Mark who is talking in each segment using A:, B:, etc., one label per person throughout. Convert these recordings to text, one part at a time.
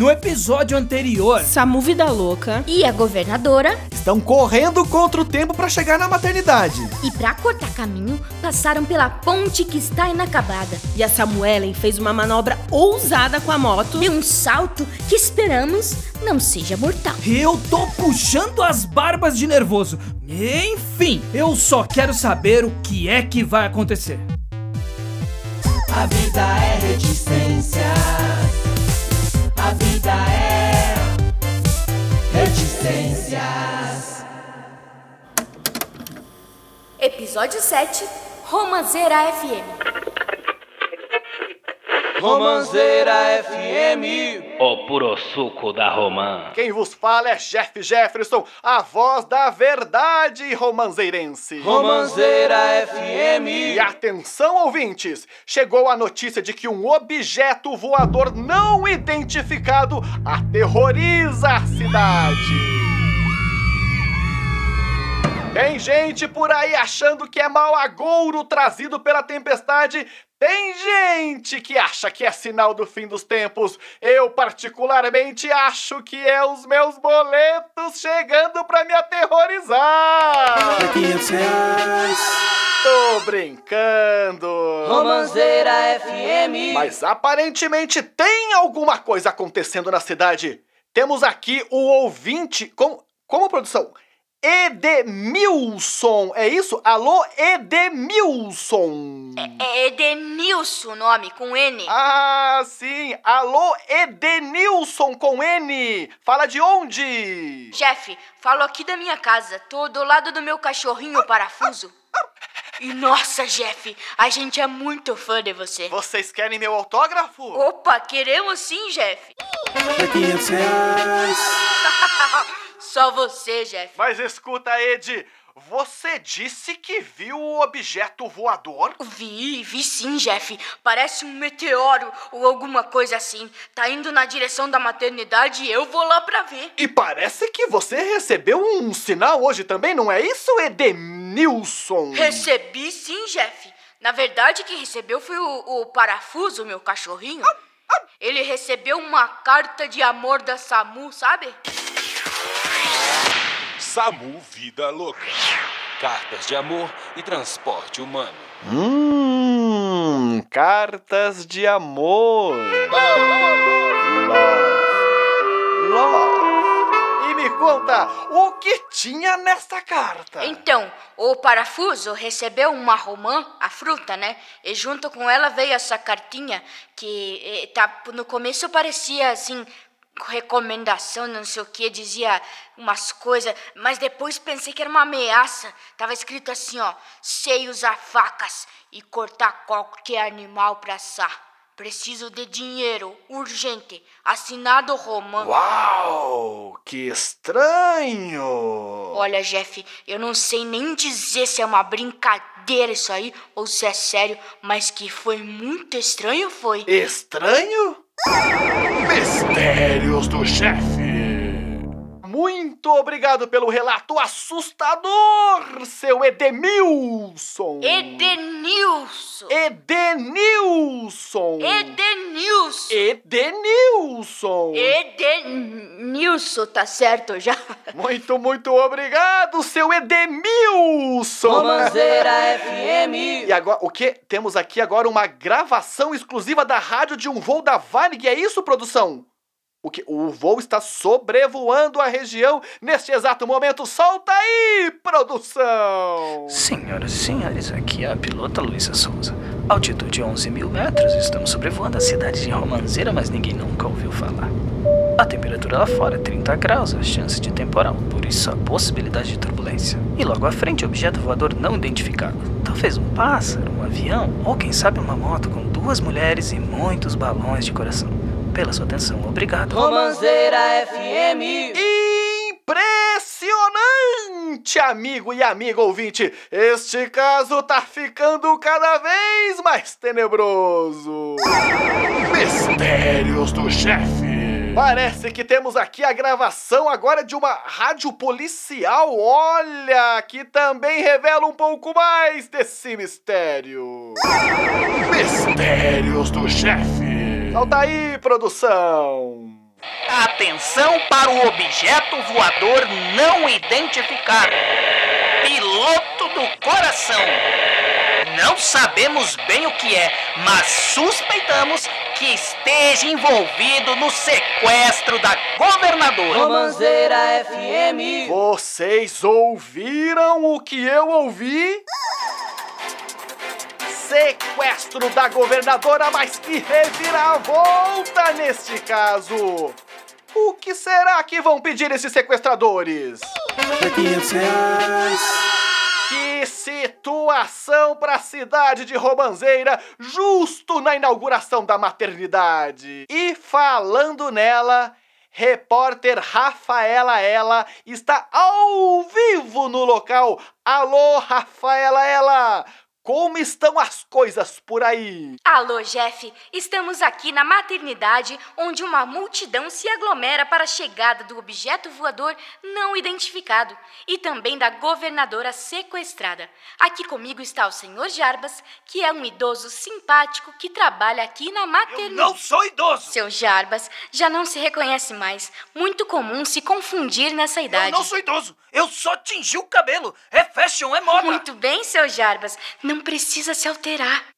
A: No episódio anterior,
B: Samu Vida Louca
C: e a governadora
D: estão correndo contra o tempo para chegar na maternidade.
C: E para cortar caminho, passaram pela ponte que está inacabada.
B: E a Samuelen fez uma manobra ousada com a moto.
C: Deu um salto que esperamos não seja mortal.
A: Eu tô puxando as barbas de nervoso. Enfim, eu só quero saber o que é que vai acontecer.
E: A vida é resistência. A vida é reticências.
C: Episódio 7 Romanceira FM.
F: Romanceira FM.
G: O puro suco da romã.
D: Quem vos fala é Jeff Jefferson, a voz da verdade romanzeirense.
F: Romanceira FM.
D: E atenção, ouvintes! Chegou a notícia de que um objeto voador não identificado aterroriza a cidade. Tem gente por aí achando que é mau agouro trazido pela tempestade. Tem gente que acha que é sinal do fim dos tempos. Eu, particularmente, acho que é os meus boletos chegando pra me aterrorizar.
E: Por 500 reais.
D: Tô brincando.
F: Romanceira FM.
D: Mas aparentemente tem alguma coisa acontecendo na cidade. Temos aqui o ouvinte. Como, como produção? Edemilson, é isso? Alô, Edemilson.
C: É, é Edenilson o nome, com N.
D: Ah, sim. Alô, Edenilson com N. Fala de onde?
C: Chefe, falo aqui da minha casa. Tô do lado do meu cachorrinho parafuso. E nossa, Jeff, a gente é muito fã de você.
D: Vocês querem meu autógrafo?
C: Opa, queremos sim, Jeff.
E: Por 500 reais.
C: Só você, Jeff.
D: Mas escuta, Ed, você disse que viu o objeto voador?
C: Vi, vi sim, Jeff. Parece um meteoro ou alguma coisa assim. Tá indo na direção da maternidade e eu vou lá pra ver.
D: E parece que você recebeu um sinal hoje também, não é isso, Edenilson?
C: Recebi sim, Jeff. Na verdade, quem recebeu foi o, o parafuso, meu cachorrinho. Ele recebeu uma carta de amor da Samu, sabe?
F: SAMU Vida Louca. Cartas de amor e transporte humano.
D: Hum, cartas de amor. Love. Love. E me conta, o que tinha nessa carta?
C: Então, o parafuso recebeu uma romã, a fruta, né? E junto com ela veio essa cartinha que eh, tá, no começo parecia assim recomendação, não sei o que, dizia umas coisas, mas depois pensei que era uma ameaça. Tava escrito assim, ó: sei usar facas e cortar qualquer animal pra assar. Preciso de dinheiro, urgente. Assinado Romã.
D: Uau, que estranho!
C: Olha, Jeff, eu não sei nem dizer se é uma brincadeira isso aí ou se é sério, mas que foi muito estranho foi.
D: Estranho? Mistérios do chefe. Muito obrigado pelo relato assustador, seu Edemilson.
C: Edenilson.
D: Edenilson.
C: Edenilson.
D: Edenilson.
C: Edenilson, tá certo já?
D: Muito, muito obrigado, seu Edemilson.
F: Romanceira FM.
D: E agora, o que? Temos aqui agora uma gravação exclusiva da rádio de um voo da Varig, é isso, produção? O que? O voo está sobrevoando a região neste exato momento. Solta aí, produção!
H: Senhoras e senhores, aqui é a pilota Luísa Souza. Altitude 11 mil metros, estamos sobrevoando a cidade de Romanzeira, mas ninguém nunca ouviu falar. A temperatura lá fora é 30 graus, a chance de temporal, por isso a possibilidade de turbulência. E logo à frente, objeto voador não identificado. Talvez um pássaro, um avião, ou quem sabe uma moto com duas mulheres e muitos balões de coração. Pela sua atenção, obrigado.
F: Romanceira FM.
D: Impressionante, amigo e amigo ouvinte! Este caso tá ficando cada vez mais tenebroso. Mistérios do chefe. Parece que temos aqui a gravação agora de uma rádio policial. Olha, que também revela um pouco mais desse mistério. Mistérios do chefe. Solta aí, produção.
H: Atenção para o objeto voador não identificado. Piloto do coração. Não sabemos bem o que é, mas suspeitamos que esteja envolvido no sequestro da governadora.
E: Romanceira FM.
D: Vocês ouviram o que eu ouvi? Sequestro da governadora, mas que reviravolta neste caso! O que será que vão pedir esses sequestradores?
E: Por 500 reais.
D: Que situação para a cidade de Romanzeira, justo na inauguração da maternidade. E falando nela, repórter Rafaela Ela está ao vivo no local. Alô, Rafaela Ela! Como estão as coisas por aí?
C: Alô, Jeff. Estamos aqui na maternidade, onde uma multidão se aglomera para a chegada do objeto voador não identificado e também da governadora sequestrada. Aqui comigo está o senhor Jarbas, que é um idoso simpático que trabalha aqui na maternidade.
A: Não sou idoso!
C: Seu Jarbas já não se reconhece mais. Muito comum se confundir nessa idade.
A: Eu não sou idoso! Eu só tingi o cabelo! É fashion, é moda!
C: Muito bem, seu Jarbas. Não precisa se alterar.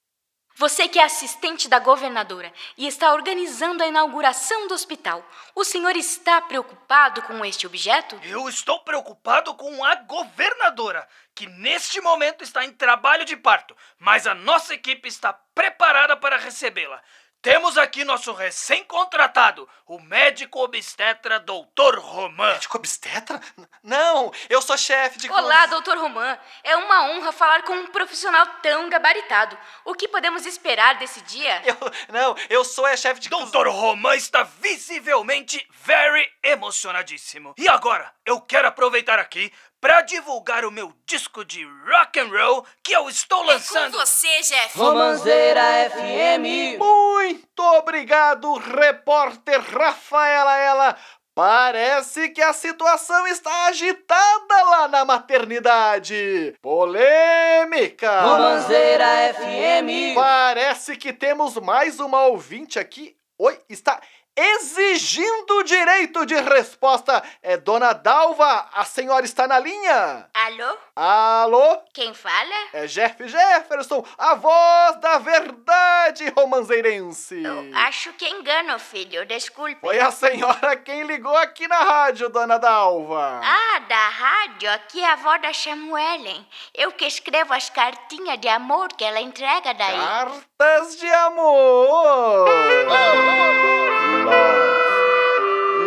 C: Você que é assistente da governadora e está organizando a inauguração do hospital, o senhor está preocupado com este objeto?
A: Eu estou preocupado com a governadora, que neste momento está em trabalho de parto, mas a nossa equipe está preparada para recebê-la. Temos aqui nosso recém-contratado, o médico obstetra Dr. Roman.
D: Médico obstetra? Não, eu sou chefe de.
C: Olá, doutor Roman. É uma honra falar com um profissional tão gabaritado. O que podemos esperar desse dia?
D: Eu, não, eu sou é chefe de.
A: Dr. Roman está visivelmente very emocionadíssimo. E agora, eu quero aproveitar aqui para divulgar o meu disco de rock and roll que eu estou lançando.
C: É com você, Jeff.
E: Romanceira FM.
D: Muito obrigado, repórter Rafaela Ela. Parece que a situação está agitada lá na maternidade. Polêmica!
E: Romanceira FM.
D: Parece que temos mais uma ouvinte aqui. Oi, está exigindo o direito de resposta. É Dona Dalva, a senhora está na linha?
C: Alô?
D: Alô?
C: Quem fala?
D: É Jeff Jefferson, a voz da verdade romanzeirense.
C: Eu acho que engano, filho. Desculpe.
D: Foi a senhora quem ligou aqui na rádio, Dona Dalva.
C: Ah, da rádio? Aqui é a avó da Samuelen. Eu que escrevo as cartinhas de amor que ela entrega daí.
D: Cartas de amor.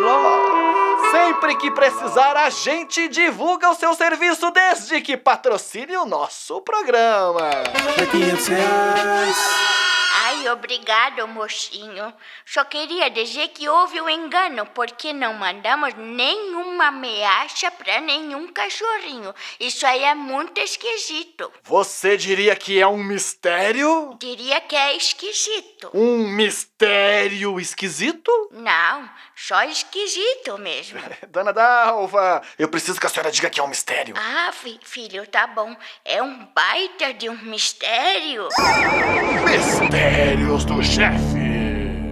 D: Love. Love. Sempre que precisar, a gente divulga o seu serviço desde que patrocine o nosso programa.
E: Por 500 reais.
C: Ai, obrigado, mocinho. Só queria dizer que houve um engano, porque não mandamos nenhuma ameaça para nenhum cachorrinho. Isso aí é muito esquisito.
D: Você diria que é um mistério?
C: Diria que é esquisito.
D: Um mistério esquisito?
C: Não, só esquisito mesmo.
D: Dona Dalva, eu preciso que a senhora diga que é um mistério.
C: Ah, fi- filho, tá bom. É um baita de um mistério.
D: Mistérios do chefe.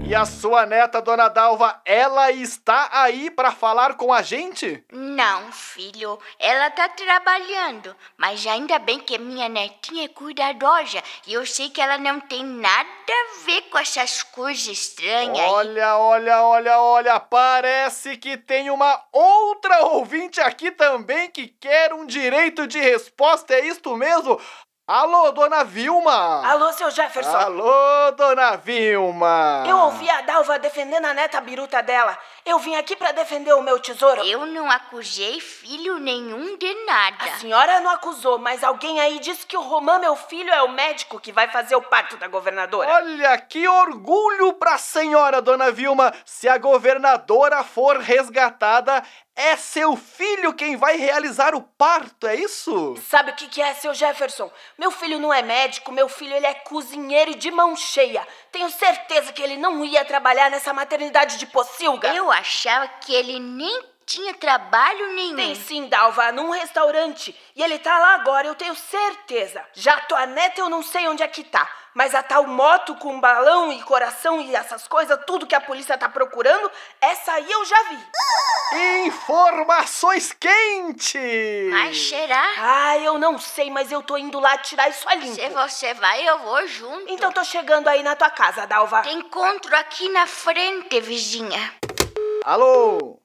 D: E a sua neta, Dona Dalva, ela está aí para falar com a gente?
C: Não, filho, ela tá trabalhando, mas ainda bem que minha netinha é cuidadosa e eu sei que ela não tem nada a ver com essas coisas estranhas. aí.
D: Olha, olha, olha, olha, parece que tem uma outra ouvinte aqui também que quer um direito de resposta, é isto mesmo? Alô, Dona Vilma!
B: Alô, seu Jefferson.
D: Alô, Dona Vilma!
B: Eu ouvi a Dalva defendendo a neta biruta dela. Eu vim aqui pra defender o meu tesouro.
C: Eu não acusei filho nenhum de nada.
B: A senhora não acusou, mas alguém aí disse que o Romã, meu filho, é o médico que vai fazer o parto da governadora.
D: Olha, que orgulho pra senhora, Dona Vilma! Se a governadora for resgatada, é seu filho quem vai realizar o parto, é isso?
B: Sabe o que, que é, seu Jefferson? Meu filho não é médico, meu filho ele é cozinheiro e de mão cheia. Tenho certeza que ele não ia trabalhar nessa maternidade de pocilga.
C: Eu achava que ele nem tinha trabalho nenhum.
B: Tem sim, Dalva, num restaurante. E ele tá lá agora, eu tenho certeza. Já tua neta eu não sei onde é que tá. Mas a tal moto com balão e coração e essas coisas, tudo que a polícia tá procurando, essa aí eu já vi.
D: Informações quentes!
C: Mas será?
B: Ah, eu não sei, mas eu tô indo lá tirar isso a limpo.
C: Se você vai, eu vou junto.
B: Então tô chegando aí na tua casa, Dalva.
C: Te encontro aqui na frente, vizinha.
D: Alô?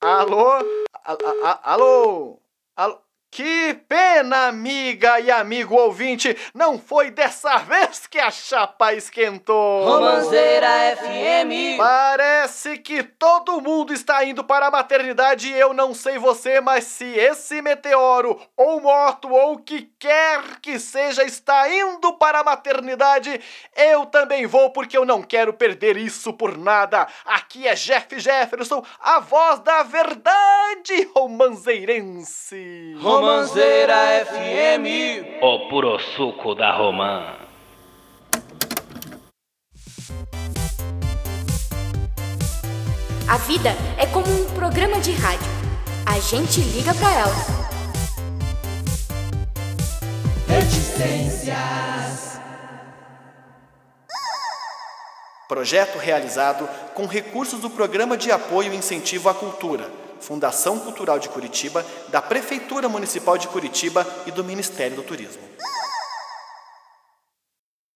D: Alô? A- a- a- alô? Alô? Que pena, amiga e amigo ouvinte, não foi dessa vez que a chapa esquentou.
E: Romanceira FM.
D: Parece que todo mundo está indo para a maternidade e eu não sei você, mas se esse meteoro ou moto ou o que quer que seja está indo para a maternidade, eu também vou porque eu não quero perder isso por nada. Aqui é Jeff Jefferson, a voz da verdade romanzeirense.
E: Romanceira FM.
G: O puro suco da romã.
I: A vida é como um programa de rádio. A gente liga pra ela.
D: Projeto realizado com recursos do Programa de Apoio e Incentivo à Cultura, Fundação Cultural de Curitiba, da Prefeitura Municipal de Curitiba e do Ministério do Turismo.